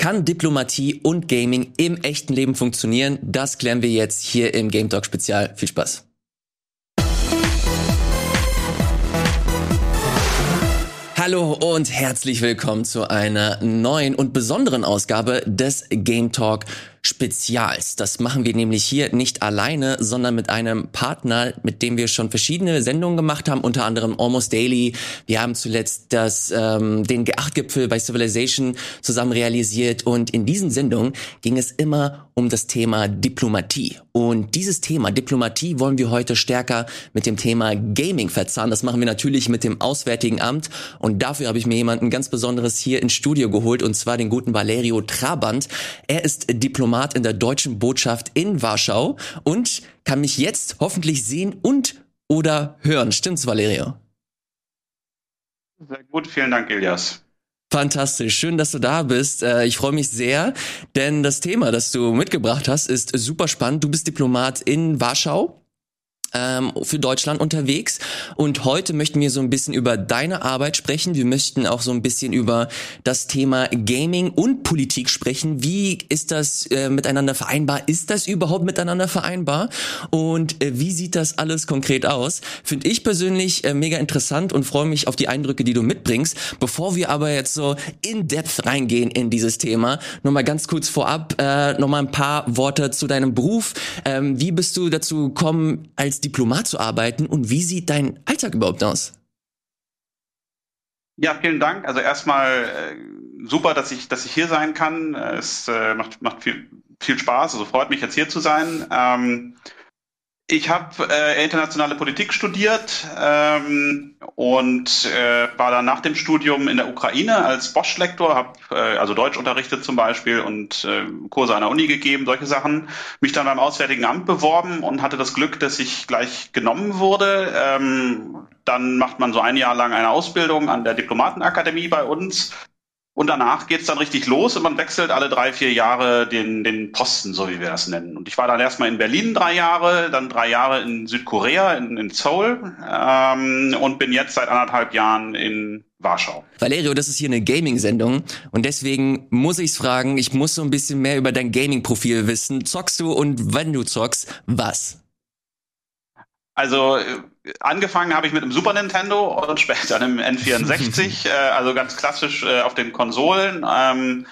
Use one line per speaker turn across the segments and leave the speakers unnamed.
Kann Diplomatie und Gaming im echten Leben funktionieren? Das klären wir jetzt hier im Game Talk Spezial. Viel Spaß. Hallo und herzlich willkommen zu einer neuen und besonderen Ausgabe des Game Talk Spezials. Das machen wir nämlich hier nicht alleine, sondern mit einem Partner, mit dem wir schon verschiedene Sendungen gemacht haben, unter anderem Almost Daily. Wir haben zuletzt das, ähm, den G8-Gipfel bei Civilization zusammen realisiert und in diesen Sendungen ging es immer um das Thema Diplomatie. Und dieses Thema Diplomatie wollen wir heute stärker mit dem Thema Gaming verzahnen. Das machen wir natürlich mit dem Auswärtigen Amt und dafür habe ich mir jemanden ganz Besonderes hier ins Studio geholt und zwar den guten Valerio Trabant. Er ist Diplomat Diplomat in der deutschen Botschaft in Warschau und kann mich jetzt hoffentlich sehen und oder hören. Stimmt's, Valerio?
Sehr gut, vielen Dank, Ilias.
Fantastisch, schön, dass du da bist. Äh, ich freue mich sehr, denn das Thema, das du mitgebracht hast, ist super spannend. Du bist Diplomat in Warschau ähm, für Deutschland unterwegs. Und heute möchten wir so ein bisschen über deine Arbeit sprechen. Wir möchten auch so ein bisschen über das Thema Gaming und Politik sprechen. Wie ist das äh, miteinander vereinbar? Ist das überhaupt miteinander vereinbar? Und äh, wie sieht das alles konkret aus? Finde ich persönlich äh, mega interessant und freue mich auf die Eindrücke, die du mitbringst. Bevor wir aber jetzt so in depth reingehen in dieses Thema, nochmal ganz kurz vorab, äh, nochmal ein paar Worte zu deinem Beruf. Ähm, wie bist du dazu gekommen, als Diplomat zu arbeiten und wie sieht dein Alltag überhaupt aus?
Ja, vielen Dank. Also erstmal äh, super, dass ich, dass ich hier sein kann. Es äh, macht, macht viel, viel Spaß. Also freut mich jetzt hier zu sein. Ähm, ich habe äh, internationale Politik studiert ähm, und äh, war dann nach dem Studium in der Ukraine als Bosch-Lektor, habe äh, also Deutsch unterrichtet zum Beispiel und äh, Kurse an der Uni gegeben, solche Sachen. Mich dann beim Auswärtigen Amt beworben und hatte das Glück, dass ich gleich genommen wurde. Ähm, dann macht man so ein Jahr lang eine Ausbildung an der Diplomatenakademie bei uns und danach geht's dann richtig los und man wechselt alle drei, vier Jahre den, den Posten, so wie wir das nennen. Und ich war dann erstmal in Berlin drei Jahre, dann drei Jahre in Südkorea, in, in Seoul ähm, und bin jetzt seit anderthalb Jahren in Warschau.
Valerio, das ist hier eine Gaming-Sendung und deswegen muss ich's fragen, ich muss so ein bisschen mehr über dein Gaming-Profil wissen. Zockst du und wenn du zockst, was?
Also äh, angefangen habe ich mit einem Super Nintendo und später einem N64, äh, also ganz klassisch äh, auf den Konsolen. Ähm,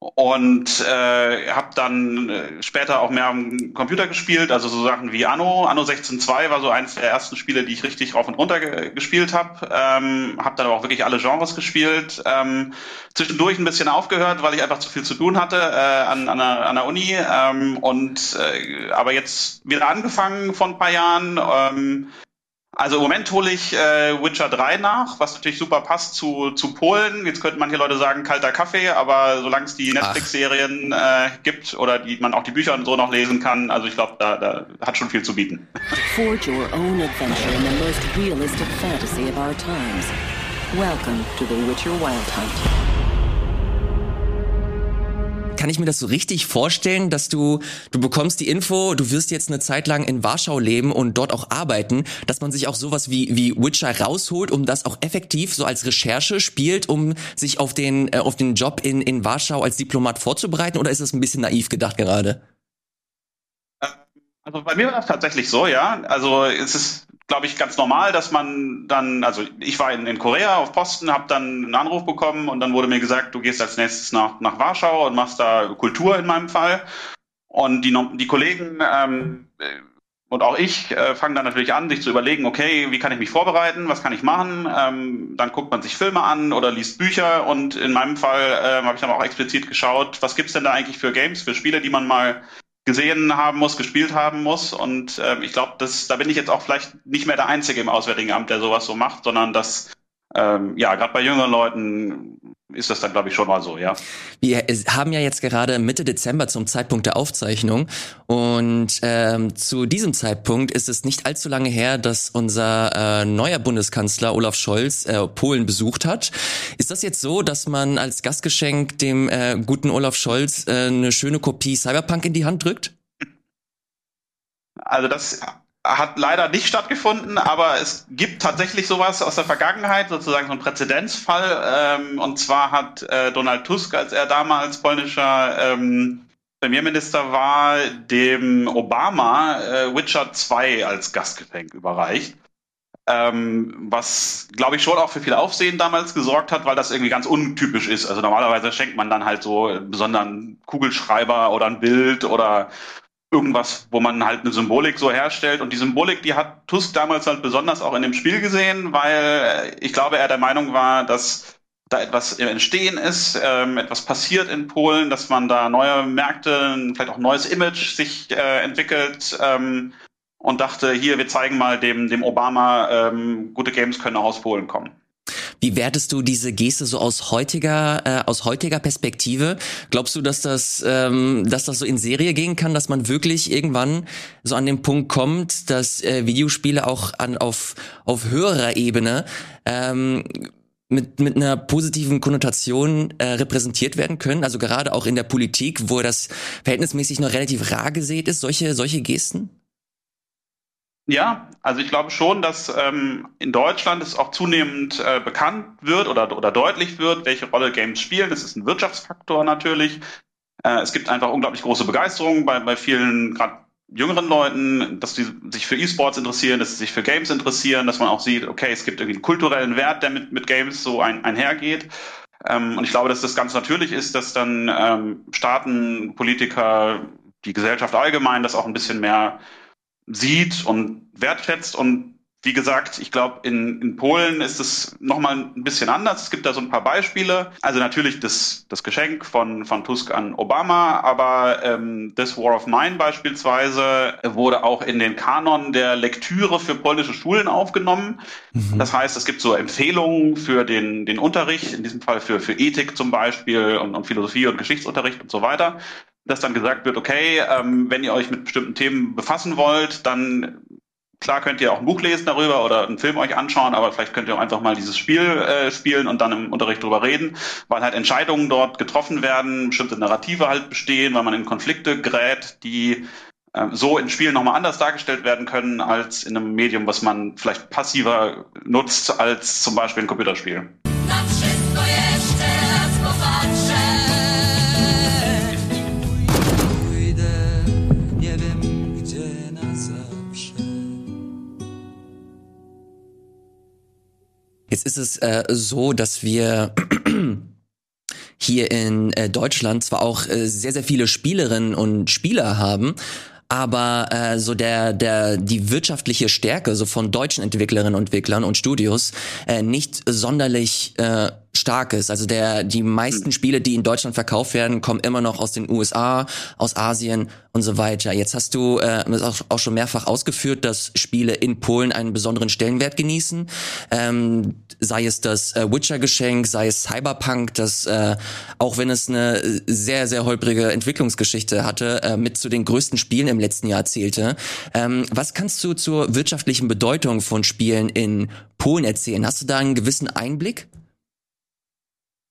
und äh, habe dann äh, später auch mehr am Computer gespielt, also so Sachen wie Anno. Anno 16.2 war so eines der ersten Spiele, die ich richtig rauf und runter ge gespielt habe. Ähm, habe dann aber auch wirklich alle Genres gespielt. Ähm, zwischendurch ein bisschen aufgehört, weil ich einfach zu viel zu tun hatte äh, an, an, der, an der Uni. Ähm, und äh, aber jetzt wieder angefangen vor ein paar Jahren. Ähm, also im Moment hole ich äh, Witcher 3 nach, was natürlich super passt zu, zu Polen. Jetzt könnten manche Leute sagen, kalter Kaffee, aber solange es die Netflix-Serien äh, gibt oder die man auch die Bücher und so noch lesen kann, also ich glaube, da, da hat schon viel zu bieten. Forge your own adventure in the most realistic fantasy of our times. Welcome to the Witcher Wild Hunt kann ich mir das so richtig vorstellen, dass du, du bekommst die Info, du wirst jetzt eine Zeit lang in Warschau leben und dort auch arbeiten, dass man sich auch sowas wie, wie Witcher rausholt, um das auch effektiv so als Recherche spielt, um sich auf den, äh, auf den Job in, in Warschau als Diplomat vorzubereiten oder ist das ein bisschen naiv gedacht gerade? Also bei mir war das tatsächlich so, ja. Also es ist glaube ich, ganz normal, dass man dann, also ich war in, in Korea auf Posten, habe dann einen Anruf bekommen und dann wurde mir gesagt, du gehst als nächstes nach, nach Warschau und machst da Kultur in meinem Fall. Und die, die Kollegen ähm, und auch ich äh, fangen dann natürlich an, sich zu überlegen, okay, wie kann ich mich vorbereiten, was kann ich machen? Ähm, dann guckt man sich Filme an oder liest Bücher und in meinem Fall äh, habe ich dann auch explizit geschaut, was gibt's denn da eigentlich für Games, für Spiele, die man mal gesehen haben muss, gespielt haben muss. Und äh, ich glaube, da bin ich jetzt auch vielleicht nicht mehr der Einzige im Auswärtigen Amt, der sowas so macht, sondern das ähm, ja, gerade bei jüngeren Leuten ist das dann, glaube ich, schon mal so, ja.
Wir haben ja jetzt gerade Mitte Dezember zum Zeitpunkt der Aufzeichnung und ähm, zu diesem Zeitpunkt ist es nicht allzu lange her, dass unser äh, neuer Bundeskanzler Olaf Scholz äh, Polen besucht hat. Ist das jetzt so, dass man als Gastgeschenk dem äh, guten Olaf Scholz äh, eine schöne Kopie Cyberpunk in die Hand drückt?
Also das hat leider nicht stattgefunden, aber es gibt tatsächlich sowas aus der Vergangenheit, sozusagen so ein Präzedenzfall. Ähm, und zwar hat äh, Donald Tusk, als er damals polnischer ähm, Premierminister war, dem Obama äh, Witcher 2 als Gastgeschenk überreicht. Ähm, was, glaube ich, schon auch für viel Aufsehen damals gesorgt hat, weil das irgendwie ganz untypisch ist. Also normalerweise schenkt man dann halt so einen besonderen Kugelschreiber oder ein Bild oder irgendwas, wo man halt eine Symbolik so herstellt. Und die Symbolik, die hat Tusk damals halt besonders auch in dem Spiel gesehen, weil ich glaube, er der Meinung war, dass da etwas im Entstehen ist, ähm, etwas passiert in Polen, dass man da neue Märkte, vielleicht auch ein neues Image sich äh, entwickelt ähm, und dachte, hier, wir zeigen mal dem, dem Obama, ähm, gute Games können auch aus Polen kommen.
Wie wertest du diese Geste so aus heutiger äh, aus heutiger Perspektive? Glaubst du, dass das ähm, dass das so in Serie gehen kann, dass man wirklich irgendwann so an den Punkt kommt, dass äh, Videospiele auch an auf auf höherer Ebene ähm, mit, mit einer positiven Konnotation äh, repräsentiert werden können, also gerade auch in der Politik, wo das verhältnismäßig noch relativ rar gesät ist, solche, solche Gesten?
Ja, also ich glaube schon, dass ähm, in Deutschland es auch zunehmend äh, bekannt wird oder, oder deutlich wird, welche Rolle Games spielen. Das ist ein Wirtschaftsfaktor natürlich. Äh, es gibt einfach unglaublich große Begeisterung bei, bei vielen, gerade jüngeren Leuten, dass sie sich für E-Sports interessieren, dass sie sich für Games interessieren, dass man auch sieht, okay, es gibt irgendwie einen kulturellen Wert, der mit, mit Games so ein, einhergeht. Ähm, und ich glaube, dass das ganz natürlich ist, dass dann ähm, Staaten, Politiker, die Gesellschaft allgemein das auch ein bisschen mehr sieht und wertschätzt und wie gesagt, ich glaube, in, in Polen ist es nochmal ein bisschen anders. Es gibt da so ein paar Beispiele. Also natürlich das, das Geschenk von, von Tusk an Obama, aber ähm, This War of Mine beispielsweise wurde auch in den Kanon der Lektüre für polnische Schulen aufgenommen. Mhm. Das heißt, es gibt so Empfehlungen für den, den Unterricht, in diesem Fall für, für Ethik zum Beispiel und, und Philosophie und Geschichtsunterricht und so weiter dass dann gesagt wird, okay, ähm, wenn ihr euch mit bestimmten Themen befassen wollt, dann Klar könnt ihr auch ein Buch lesen darüber oder einen Film euch anschauen, aber vielleicht könnt ihr auch einfach mal dieses Spiel äh, spielen und dann im Unterricht drüber reden, weil halt Entscheidungen dort getroffen werden, bestimmte Narrative halt bestehen, weil man in Konflikte gerät, die äh, so in Spielen nochmal anders dargestellt werden können als in einem Medium, was man vielleicht passiver nutzt als zum Beispiel ein Computerspiel.
Ist es äh, so, dass wir hier in äh, Deutschland zwar auch äh, sehr, sehr viele Spielerinnen und Spieler haben, aber äh, so der der die wirtschaftliche Stärke so von deutschen Entwicklerinnen und Entwicklern und Studios äh, nicht sonderlich äh, stark ist. Also der, die meisten Spiele, die in Deutschland verkauft werden, kommen immer noch aus den USA, aus Asien und so weiter. Jetzt hast du äh, auch, auch schon mehrfach ausgeführt, dass Spiele in Polen einen besonderen Stellenwert genießen. Ähm, sei es das äh, Witcher-Geschenk, sei es Cyberpunk, das äh, auch wenn es eine sehr, sehr holprige Entwicklungsgeschichte hatte, äh, mit zu den größten Spielen im letzten Jahr zählte. Ähm, was kannst du zur wirtschaftlichen Bedeutung von Spielen in Polen erzählen? Hast du da einen gewissen Einblick?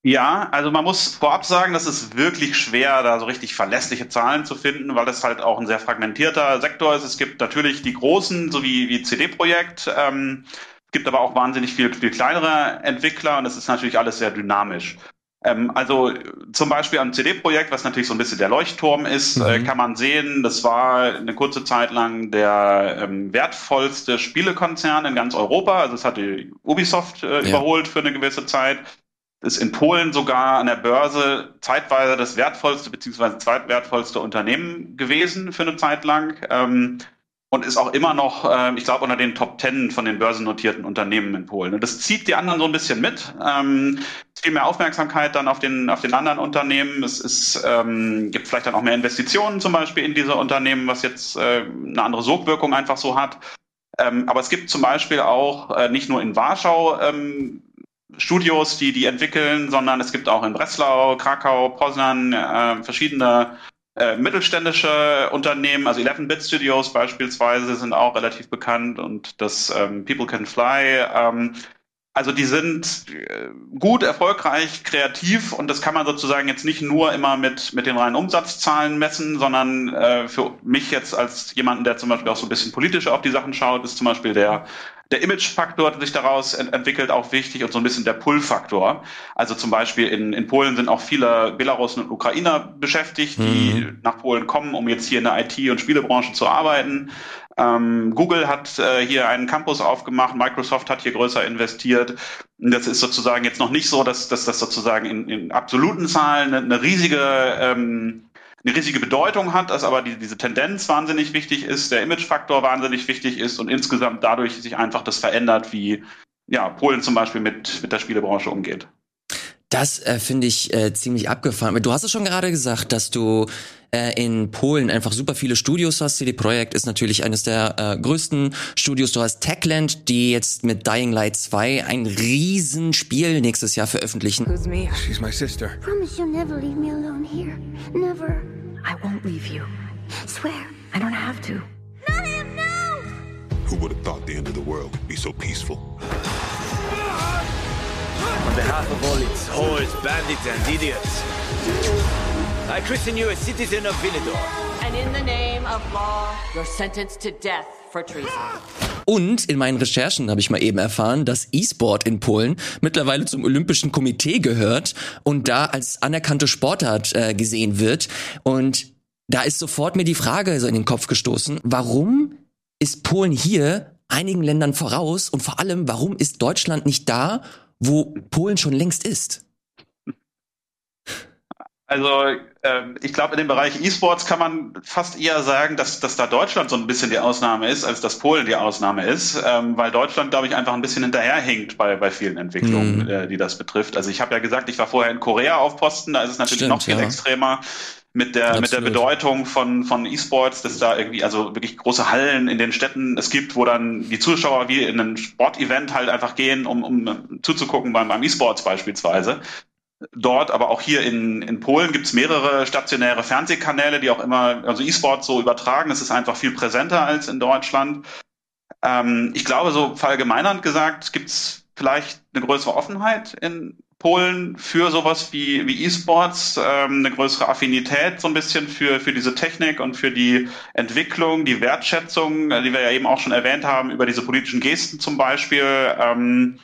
Ja, also man muss vorab sagen, das ist wirklich schwer, da so richtig verlässliche Zahlen zu finden, weil das halt auch ein sehr fragmentierter Sektor ist. Es gibt natürlich die großen, so wie, wie CD-Projekt, ähm, es gibt aber auch wahnsinnig viel, viel kleinere Entwickler und es ist natürlich alles sehr dynamisch. Ähm, also zum Beispiel am CD-Projekt, was natürlich so ein bisschen der Leuchtturm ist, äh, mhm. äh, kann man sehen, das war eine kurze Zeit lang der ähm, wertvollste Spielekonzern in ganz Europa. Also es hatte Ubisoft äh, ja. überholt für eine gewisse Zeit ist in Polen sogar an der Börse zeitweise das wertvollste bzw. zweitwertvollste Unternehmen gewesen für eine Zeit lang ähm, und ist auch immer noch, äh, ich glaube, unter den Top Ten von den börsennotierten Unternehmen in Polen. Und das zieht die anderen so ein bisschen mit. Ähm, viel mehr Aufmerksamkeit dann auf den, auf den anderen Unternehmen. Es ist, ähm, gibt vielleicht dann auch mehr Investitionen zum Beispiel in diese Unternehmen, was jetzt äh, eine andere Sogwirkung einfach so hat. Ähm, aber es gibt zum Beispiel auch äh, nicht nur in Warschau ähm, Studios, die die entwickeln, sondern es gibt auch in Breslau, Krakau, Poznan äh, verschiedene äh, mittelständische Unternehmen, also 11-Bit Studios beispielsweise sind auch relativ bekannt und das ähm, People Can Fly. Ähm, also die sind äh, gut, erfolgreich, kreativ und das kann man sozusagen jetzt nicht nur immer mit, mit den reinen Umsatzzahlen messen, sondern äh, für mich jetzt als jemanden, der zum Beispiel auch so ein bisschen politisch auf die Sachen schaut, ist zum Beispiel der, der Image-Faktor, der sich daraus ent entwickelt, auch wichtig und so ein bisschen der Pull-Faktor. Also zum Beispiel in, in Polen sind auch viele Belarusen und Ukrainer beschäftigt, die mhm. nach Polen kommen, um jetzt hier in der IT- und Spielebranche zu arbeiten. Ähm, Google hat äh, hier einen Campus aufgemacht, Microsoft hat hier größer investiert. Das ist sozusagen jetzt noch nicht so, dass, dass das sozusagen in, in absoluten Zahlen eine, eine riesige ähm, eine riesige Bedeutung hat, dass aber die, diese Tendenz wahnsinnig wichtig ist, der Imagefaktor wahnsinnig wichtig ist und insgesamt dadurch sich einfach das verändert, wie ja, Polen zum Beispiel mit, mit der Spielebranche umgeht.
Das äh, finde ich äh, ziemlich abgefahren. Du hast es schon gerade gesagt, dass du äh, in Polen einfach super viele Studios hast. CD Projekt ist natürlich eines der äh, größten Studios. Du hast Techland, die jetzt mit Dying Light 2 ein Riesenspiel nächstes Jahr veröffentlichen. Who's me? She's my sister. Promise you'll never leave me alone here. Never. I won't leave you. Swear, I don't have to. Not him, no! Who would have thought the end of the world could be so peaceful? On behalf of all its whores, bandits and idiots, I christen you a citizen of Villador. And in the name of law, you're sentenced to death for treason. Und in meinen Recherchen habe ich mal eben erfahren, dass E-Sport in Polen mittlerweile zum Olympischen Komitee gehört und da als anerkannte Sportart äh, gesehen wird. Und da ist sofort mir die Frage so in den Kopf gestoßen, warum ist Polen hier einigen Ländern voraus und vor allem, warum ist Deutschland nicht da wo Polen schon längst ist?
Also ähm, ich glaube, in dem Bereich E-Sports kann man fast eher sagen, dass, dass da Deutschland so ein bisschen die Ausnahme ist, als dass Polen die Ausnahme ist, ähm, weil Deutschland, glaube ich, einfach ein bisschen hinterherhinkt bei, bei vielen Entwicklungen, mhm. äh, die das betrifft. Also ich habe ja gesagt, ich war vorher in Korea auf Posten, da ist es natürlich Stimmt, noch viel ja. extremer mit der Absolut. mit der Bedeutung von von E-Sports, dass da irgendwie also wirklich große Hallen in den Städten es gibt, wo dann die Zuschauer wie in ein Sportevent halt einfach gehen, um, um zuzugucken beim, beim E-Sports beispielsweise. Dort, aber auch hier in, in Polen gibt's mehrere stationäre Fernsehkanäle, die auch immer also E-Sports so übertragen. Es ist einfach viel präsenter als in Deutschland. Ähm, ich glaube, so verallgemeinernd gesagt, gibt's vielleicht eine größere Offenheit in Polen für sowas wie, wie E-Sports, ähm, eine größere Affinität so ein bisschen für, für diese Technik und für die Entwicklung, die Wertschätzung, äh, die wir ja eben auch schon erwähnt haben, über diese politischen Gesten zum Beispiel, ähm,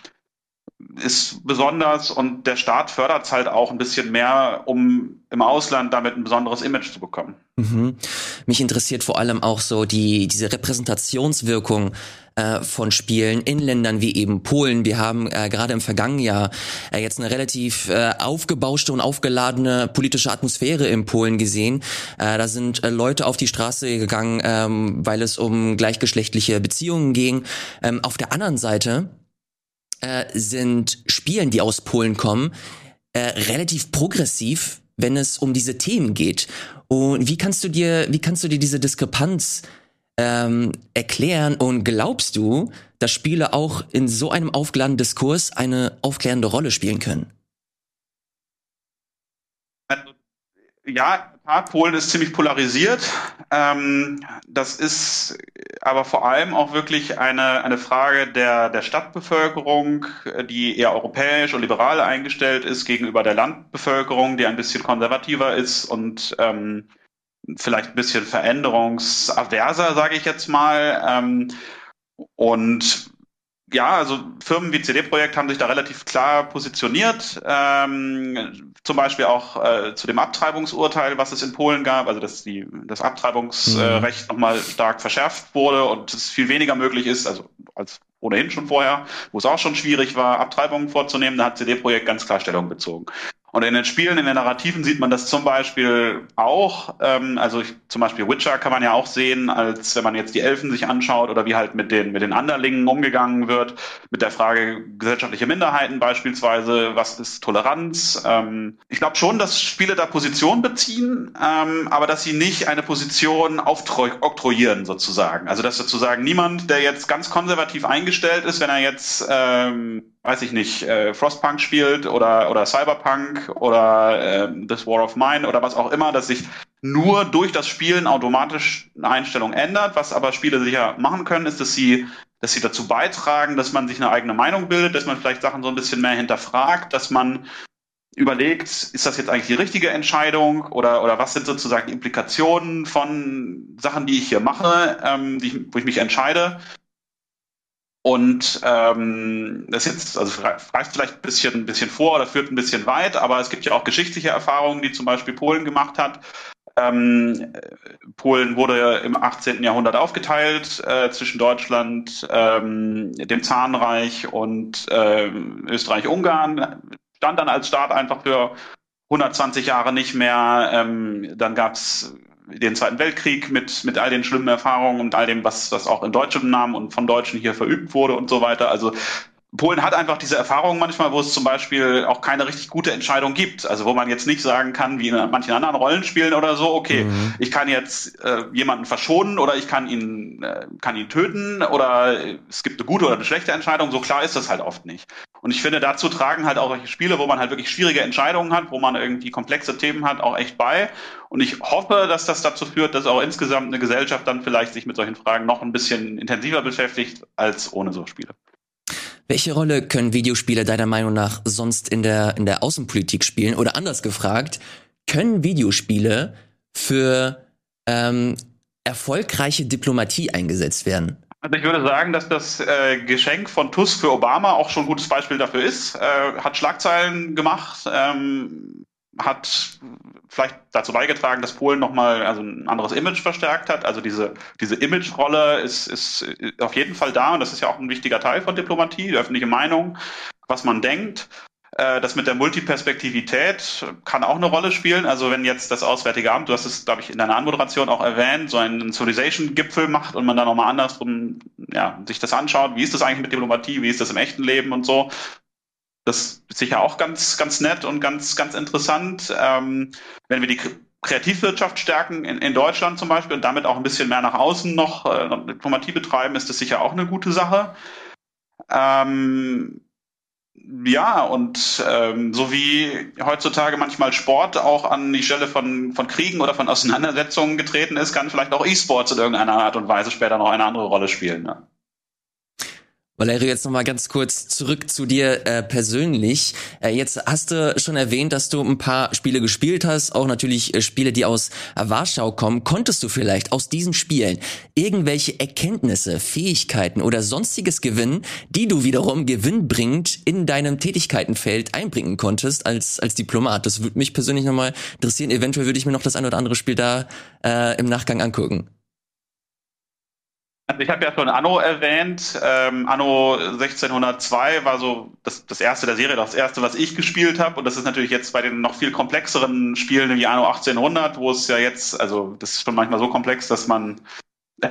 ist besonders und der Staat fördert es halt auch ein bisschen mehr, um im Ausland damit ein besonderes Image zu bekommen.
Mhm. Mich interessiert vor allem auch so die diese Repräsentationswirkung äh, von Spielen in Ländern wie eben Polen. Wir haben äh, gerade im vergangenen Jahr äh, jetzt eine relativ äh, aufgebauschte und aufgeladene politische Atmosphäre in Polen gesehen. Äh, da sind äh, Leute auf die Straße gegangen, ähm, weil es um gleichgeschlechtliche Beziehungen ging. Ähm, auf der anderen Seite äh, sind Spielen, die aus Polen kommen, äh, relativ progressiv, wenn es um diese Themen geht. Und wie kannst du dir, wie kannst du dir diese Diskrepanz ähm, erklären und glaubst du, dass Spiele auch in so einem aufgeladenen Diskurs eine aufklärende Rolle spielen können?
Also, ja, Polen ist ziemlich polarisiert. Ähm, das ist aber vor allem auch wirklich eine, eine Frage der, der Stadtbevölkerung, die eher europäisch und liberal eingestellt ist gegenüber der Landbevölkerung, die ein bisschen konservativer ist und ähm, vielleicht ein bisschen veränderungsaverser, sage ich jetzt mal. Ähm, und ja, also Firmen wie CD-Projekt haben sich da relativ klar positioniert. Ähm, zum Beispiel auch äh, zu dem Abtreibungsurteil, was es in Polen gab, also dass die, das Abtreibungsrecht mhm. nochmal stark verschärft wurde und es viel weniger möglich ist, also als ohnehin schon vorher, wo es auch schon schwierig war, Abtreibungen vorzunehmen, da hat CD-Projekt ganz klar Stellung bezogen. Und in den Spielen, in den Narrativen sieht man das zum Beispiel auch. Ähm, also ich, zum Beispiel Witcher kann man ja auch sehen, als wenn man jetzt die Elfen sich anschaut oder wie halt mit den, mit den Anderlingen umgegangen wird, mit der Frage gesellschaftliche Minderheiten beispielsweise, was ist Toleranz. Ähm, ich glaube schon, dass Spiele da Position beziehen, ähm, aber dass sie nicht eine Position aufoktroyieren sozusagen. Also dass sozusagen niemand, der jetzt ganz konservativ eingestellt ist, wenn er jetzt ähm, weiß ich nicht, äh, Frostpunk spielt oder, oder Cyberpunk oder äh, This War of Mine oder was auch immer, dass sich nur durch das Spielen automatisch eine Einstellung ändert. Was aber Spiele sicher machen können, ist, dass sie dass sie dazu beitragen, dass man sich eine eigene Meinung bildet, dass man vielleicht Sachen so ein bisschen mehr hinterfragt, dass man überlegt, ist das jetzt eigentlich die richtige Entscheidung oder, oder was sind sozusagen die Implikationen von Sachen, die ich hier mache, ähm, die, wo ich mich entscheide. Und ähm, das jetzt, also reicht vielleicht ein bisschen, ein bisschen vor oder führt ein bisschen weit, aber es gibt ja auch geschichtliche Erfahrungen, die zum Beispiel Polen gemacht hat. Ähm, Polen wurde im 18. Jahrhundert aufgeteilt äh, zwischen Deutschland, ähm, dem Zahnreich und äh, Österreich-Ungarn. Stand dann als Staat einfach für 120 Jahre nicht mehr. Ähm, dann gab's den Zweiten Weltkrieg mit, mit all den schlimmen Erfahrungen und all dem, was, was auch in deutschem Namen und von Deutschen hier verübt wurde und so weiter. Also Polen hat einfach diese Erfahrung manchmal, wo es zum Beispiel auch keine richtig gute Entscheidung gibt. Also wo man jetzt nicht sagen kann, wie in manchen anderen Rollenspielen oder so, okay, mhm. ich kann jetzt äh, jemanden verschonen oder ich kann ihn, äh, kann ihn töten oder es gibt eine gute oder eine schlechte Entscheidung. So klar ist das halt oft nicht. Und ich finde, dazu tragen halt auch solche Spiele, wo man halt wirklich schwierige Entscheidungen hat, wo man irgendwie komplexe Themen hat, auch echt bei. Und ich hoffe, dass das dazu führt, dass auch insgesamt eine Gesellschaft dann vielleicht sich mit solchen Fragen noch ein bisschen intensiver beschäftigt als ohne so Spiele.
Welche Rolle können Videospiele deiner Meinung nach sonst in der, in der Außenpolitik spielen? Oder anders gefragt, können Videospiele für ähm, erfolgreiche Diplomatie eingesetzt werden?
Also ich würde sagen, dass das äh, Geschenk von Tusk für Obama auch schon ein gutes Beispiel dafür ist. Äh, hat Schlagzeilen gemacht, ähm, hat vielleicht dazu beigetragen, dass Polen nochmal also ein anderes Image verstärkt hat. Also diese, diese Image-Rolle ist, ist auf jeden Fall da und das ist ja auch ein wichtiger Teil von Diplomatie, die öffentliche Meinung, was man denkt. Äh, das mit der Multiperspektivität kann auch eine Rolle spielen. Also wenn jetzt das Auswärtige Amt, du hast es, glaube ich, in deiner Anmoderation auch erwähnt, so einen Civilization-Gipfel macht und man dann nochmal andersrum ja, sich das anschaut, wie ist das eigentlich mit Diplomatie, wie ist das im echten Leben und so, das ist sicher auch ganz, ganz nett und ganz, ganz interessant. Ähm, wenn wir die Kreativwirtschaft stärken in, in Deutschland zum Beispiel und damit auch ein bisschen mehr nach außen noch äh, Diplomatie betreiben, ist das sicher auch eine gute Sache. Ähm, ja, und ähm, so wie heutzutage manchmal Sport auch an die Stelle von, von Kriegen oder von Auseinandersetzungen getreten ist, kann vielleicht auch E-Sports in irgendeiner Art und Weise später noch eine andere Rolle spielen. Ne?
Valerio, jetzt nochmal ganz kurz zurück zu dir äh, persönlich. Äh, jetzt hast du schon erwähnt, dass du ein paar Spiele gespielt hast, auch natürlich äh, Spiele, die aus äh, Warschau kommen. Konntest du vielleicht aus diesen Spielen irgendwelche Erkenntnisse, Fähigkeiten oder sonstiges gewinnen, die du wiederum gewinnbringend in deinem Tätigkeitenfeld einbringen konntest als, als Diplomat? Das würde mich persönlich nochmal interessieren. Eventuell würde ich mir noch das ein oder andere Spiel da äh, im Nachgang angucken.
Also ich habe ja schon Anno erwähnt. Ähm, Anno 1602 war so das, das erste der Serie, das erste, was ich gespielt habe. Und das ist natürlich jetzt bei den noch viel komplexeren Spielen wie Anno 1800, wo es ja jetzt, also das ist schon manchmal so komplex, dass man äh,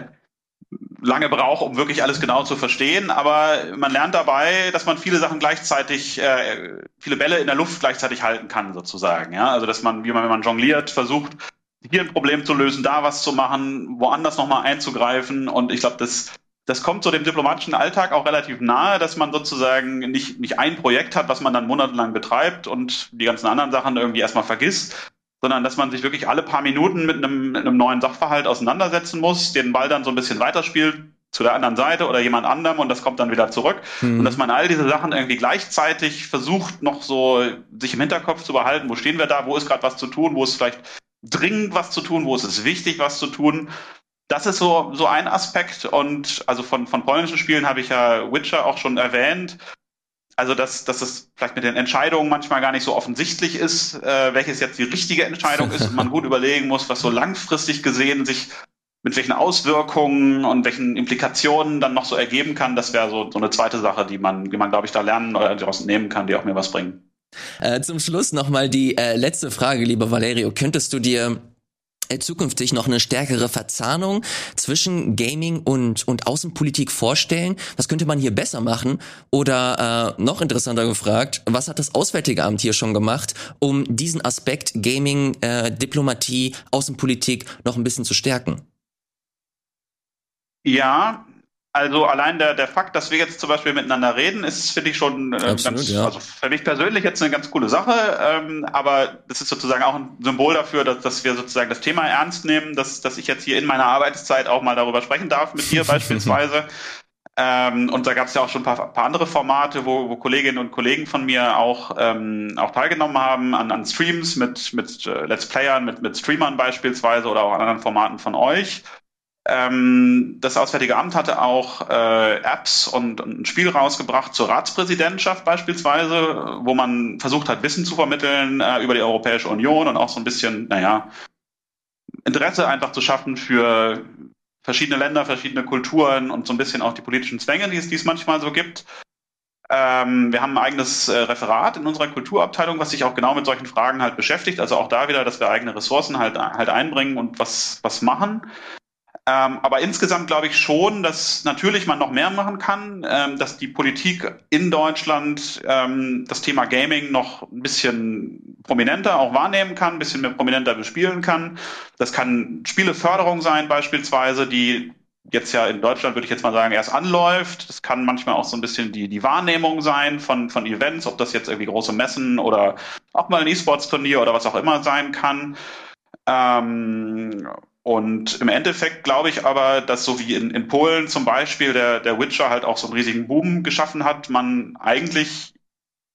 lange braucht, um wirklich alles genau zu verstehen. Aber man lernt dabei, dass man viele Sachen gleichzeitig, äh, viele Bälle in der Luft gleichzeitig halten kann, sozusagen. Ja, also dass man, wie man, wenn man jongliert, versucht, hier ein Problem zu lösen, da was zu machen, woanders nochmal einzugreifen. Und ich glaube, das, das kommt so dem diplomatischen Alltag auch relativ nahe, dass man sozusagen nicht, nicht ein Projekt hat, was man dann monatelang betreibt und die ganzen anderen Sachen irgendwie erstmal vergisst, sondern dass man sich wirklich alle paar Minuten mit einem, mit einem neuen Sachverhalt auseinandersetzen muss, den Ball dann so ein bisschen weiterspielt zu der anderen Seite oder jemand anderem und das kommt dann wieder zurück. Mhm. Und dass man all diese Sachen irgendwie gleichzeitig versucht, noch so sich im Hinterkopf zu behalten, wo stehen wir da, wo ist gerade was zu tun, wo ist vielleicht dringend was zu tun, wo ist es wichtig, was zu tun. Das ist so, so ein Aspekt. Und also von, von polnischen Spielen habe ich ja Witcher auch schon erwähnt. Also, dass, dass es vielleicht mit den Entscheidungen manchmal gar nicht so offensichtlich ist, äh, welches jetzt die richtige Entscheidung ist und man gut überlegen muss, was so langfristig gesehen sich mit welchen Auswirkungen und welchen Implikationen dann noch so ergeben kann. Das wäre so, so eine zweite Sache, die man, die man, glaube ich, da lernen oder daraus nehmen kann, die auch mir was bringen.
Äh, zum Schluss nochmal die äh, letzte Frage, lieber Valerio. Könntest du dir äh, zukünftig noch eine stärkere Verzahnung zwischen Gaming und, und Außenpolitik vorstellen? Was könnte man hier besser machen? Oder äh, noch interessanter gefragt, was hat das Auswärtige Amt hier schon gemacht, um diesen Aspekt Gaming, äh, Diplomatie, Außenpolitik noch ein bisschen zu stärken?
Ja, also allein der, der Fakt, dass wir jetzt zum Beispiel miteinander reden, ist, finde ich schon äh, Absolut, ganz, ja. also für mich persönlich jetzt eine ganz coole Sache. Ähm, aber das ist sozusagen auch ein Symbol dafür, dass, dass wir sozusagen das Thema ernst nehmen, dass, dass ich jetzt hier in meiner Arbeitszeit auch mal darüber sprechen darf mit dir beispielsweise. Ähm, und da gab es ja auch schon ein paar, paar andere Formate, wo, wo, Kolleginnen und Kollegen von mir auch, ähm, auch teilgenommen haben an, an Streams mit, mit äh, Let's Playern, mit, mit Streamern beispielsweise oder auch an anderen Formaten von euch. Ähm, das Auswärtige Amt hatte auch äh, Apps und, und ein Spiel rausgebracht zur Ratspräsidentschaft beispielsweise, wo man versucht hat, Wissen zu vermitteln äh, über die Europäische Union und auch so ein bisschen, naja, Interesse einfach zu schaffen für verschiedene Länder, verschiedene Kulturen und so ein bisschen auch die politischen Zwänge, die es, die es manchmal so gibt. Ähm, wir haben ein eigenes äh, Referat in unserer Kulturabteilung, was sich auch genau mit solchen Fragen halt beschäftigt. Also auch da wieder, dass wir eigene Ressourcen halt, halt einbringen und was, was machen. Ähm, aber insgesamt glaube ich schon, dass natürlich man noch mehr machen kann, ähm, dass die Politik in Deutschland ähm, das Thema Gaming noch ein bisschen prominenter auch wahrnehmen kann, ein bisschen mehr prominenter bespielen kann. Das kann Spieleförderung sein beispielsweise, die jetzt ja in Deutschland, würde ich jetzt mal sagen, erst anläuft. Das kann manchmal auch so ein bisschen die, die Wahrnehmung sein von, von Events, ob das jetzt irgendwie große Messen oder auch mal ein E-Sports-Turnier oder was auch immer sein kann. Ähm, und im Endeffekt glaube ich aber, dass so wie in, in Polen zum Beispiel der, der Witcher halt auch so einen riesigen Boom geschaffen hat, man eigentlich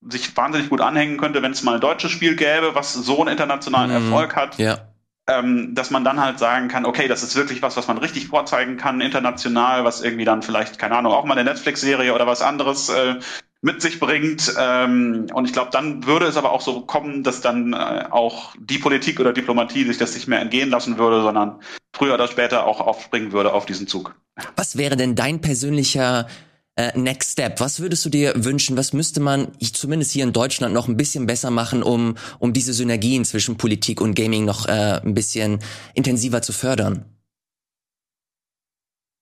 sich wahnsinnig gut anhängen könnte, wenn es mal ein deutsches Spiel gäbe, was so einen internationalen mhm. Erfolg hat. Ja. Ähm, dass man dann halt sagen kann, okay, das ist wirklich was, was man richtig vorzeigen kann, international, was irgendwie dann vielleicht, keine Ahnung, auch mal eine Netflix-Serie oder was anderes äh, mit sich bringt. Ähm, und ich glaube, dann würde es aber auch so kommen, dass dann äh, auch die Politik oder Diplomatie sich das nicht mehr entgehen lassen würde, sondern früher oder später auch aufspringen würde auf diesen Zug.
Was wäre denn dein persönlicher äh, Next Step? Was würdest du dir wünschen? Was müsste man zumindest hier in Deutschland noch ein bisschen besser machen, um, um diese Synergien zwischen Politik und Gaming noch äh, ein bisschen intensiver zu fördern?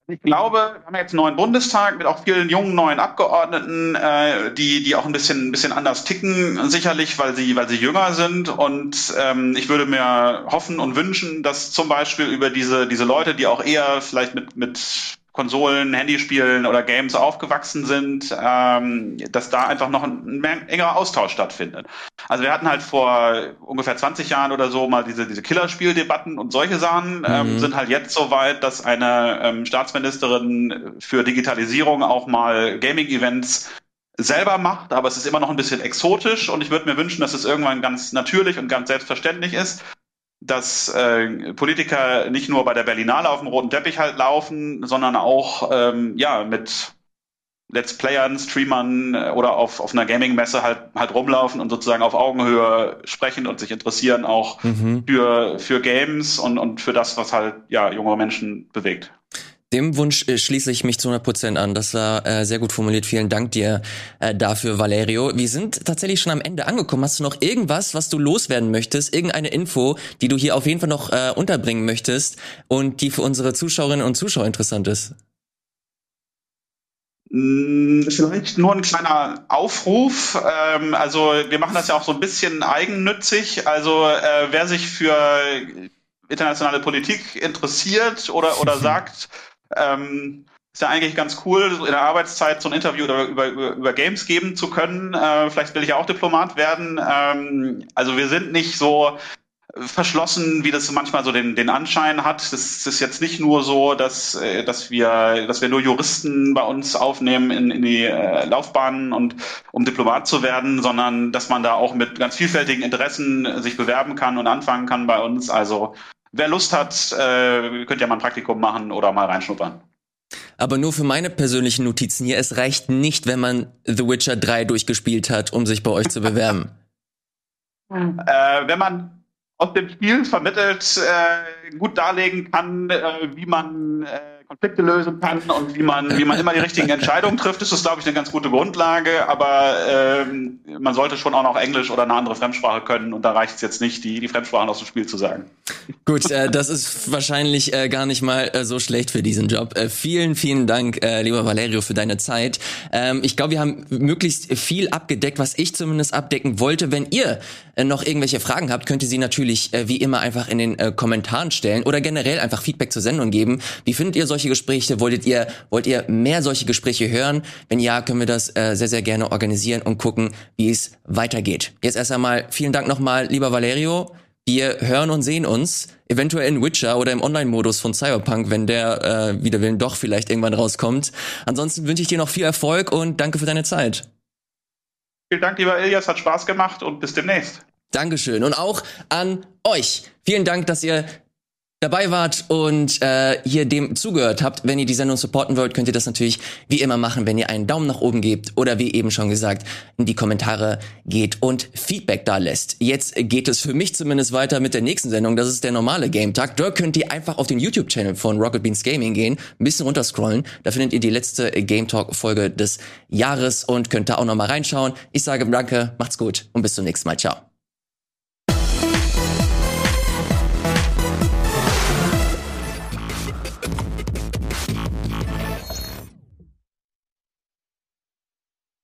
Ich glaube, wir haben jetzt einen neuen Bundestag mit auch vielen jungen neuen Abgeordneten, äh, die die auch ein bisschen ein bisschen anders ticken, sicherlich, weil sie weil sie jünger sind. Und ähm, ich würde mir hoffen und wünschen, dass zum Beispiel über diese diese Leute, die auch eher vielleicht mit mit Konsolen, Handyspielen oder Games aufgewachsen sind, ähm, dass da einfach noch ein, ein engerer Austausch stattfindet. Also wir hatten halt vor ungefähr 20 Jahren oder so mal diese, diese Killerspieldebatten und solche Sachen ähm, mhm. sind halt jetzt so weit, dass eine ähm, Staatsministerin für Digitalisierung auch mal Gaming-Events selber macht, aber es ist immer noch ein bisschen exotisch und ich würde mir wünschen, dass es irgendwann ganz natürlich und ganz selbstverständlich ist, dass äh, Politiker nicht nur bei der Berlinale auf dem roten Teppich halt laufen, sondern auch ähm, ja mit Let's Playern, Streamern äh, oder auf, auf einer Gaming-Messe halt, halt rumlaufen und sozusagen auf Augenhöhe sprechen und sich interessieren auch mhm. für, für Games und, und für das, was halt ja junge Menschen bewegt.
Dem Wunsch äh, schließe ich mich zu 100 Prozent an. Das war äh, sehr gut formuliert. Vielen Dank dir äh, dafür, Valerio. Wir sind tatsächlich schon am Ende angekommen. Hast du noch irgendwas, was du loswerden möchtest? Irgendeine Info, die du hier auf jeden Fall noch äh, unterbringen möchtest und die für unsere Zuschauerinnen und Zuschauer interessant ist?
Mm, vielleicht nur ein kleiner Aufruf. Ähm, also wir machen das ja auch so ein bisschen eigennützig. Also äh, wer sich für internationale Politik interessiert oder, oder sagt, ähm, ist ja eigentlich ganz cool, in der Arbeitszeit so ein Interview über, über, über Games geben zu können. Äh, vielleicht will ich ja auch Diplomat werden. Ähm, also wir sind nicht so verschlossen, wie das manchmal so den, den Anschein hat. Das ist jetzt nicht nur so, dass, äh, dass, wir, dass wir nur Juristen bei uns aufnehmen in, in die äh, Laufbahnen und um Diplomat zu werden, sondern dass man da auch mit ganz vielfältigen Interessen sich bewerben kann und anfangen kann bei uns. Also wer Lust hat, äh, könnt ja mal ein Praktikum machen oder mal reinschnuppern.
Aber nur für meine persönlichen Notizen hier, es reicht nicht, wenn man The Witcher 3 durchgespielt hat, um sich bei euch zu bewerben.
äh, wenn man aus dem Spiel vermittelt äh, gut darlegen kann, äh, wie man äh, Konflikte lösen kann und wie man, wie man immer die richtigen Entscheidungen trifft, ist das, glaube ich, eine ganz gute Grundlage. Aber ähm, man sollte schon auch noch Englisch oder eine andere Fremdsprache können und da reicht es jetzt nicht, die, die Fremdsprachen aus dem Spiel zu sagen.
Gut, äh, das ist wahrscheinlich äh, gar nicht mal äh, so schlecht für diesen Job. Äh, vielen, vielen Dank, äh, lieber Valerio, für deine Zeit. Ähm, ich glaube, wir haben möglichst viel abgedeckt, was ich zumindest abdecken wollte. Wenn ihr äh, noch irgendwelche Fragen habt, könnt ihr sie natürlich äh, wie immer einfach in den äh, Kommentaren stellen oder generell einfach Feedback zur Sendung geben. Wie findet ihr solche Gespräche? Wolltet ihr, wollt ihr mehr solche Gespräche hören? Wenn ja, können wir das äh, sehr, sehr gerne organisieren und gucken, wie es weitergeht. Jetzt erst einmal vielen Dank nochmal, lieber Valerio. Wir hören und sehen uns eventuell in Witcher oder im Online-Modus von Cyberpunk, wenn der äh, wieder Willen doch vielleicht irgendwann rauskommt. Ansonsten wünsche ich dir noch viel Erfolg und danke für deine Zeit.
Vielen Dank, lieber Elias, hat Spaß gemacht und bis demnächst.
Dankeschön. Und auch an euch. Vielen Dank, dass ihr dabei wart und äh, hier dem zugehört habt. Wenn ihr die Sendung supporten wollt, könnt ihr das natürlich wie immer machen, wenn ihr einen Daumen nach oben gebt oder wie eben schon gesagt, in die Kommentare geht und Feedback da lässt. Jetzt geht es für mich zumindest weiter mit der nächsten Sendung. Das ist der normale Game Tag. Dort könnt ihr einfach auf den YouTube-Channel von Rocket Beans Gaming gehen, ein bisschen runterscrollen. Da findet ihr die letzte Game Talk-Folge des Jahres und könnt da auch nochmal reinschauen. Ich sage danke, macht's gut und bis zum nächsten Mal. Ciao.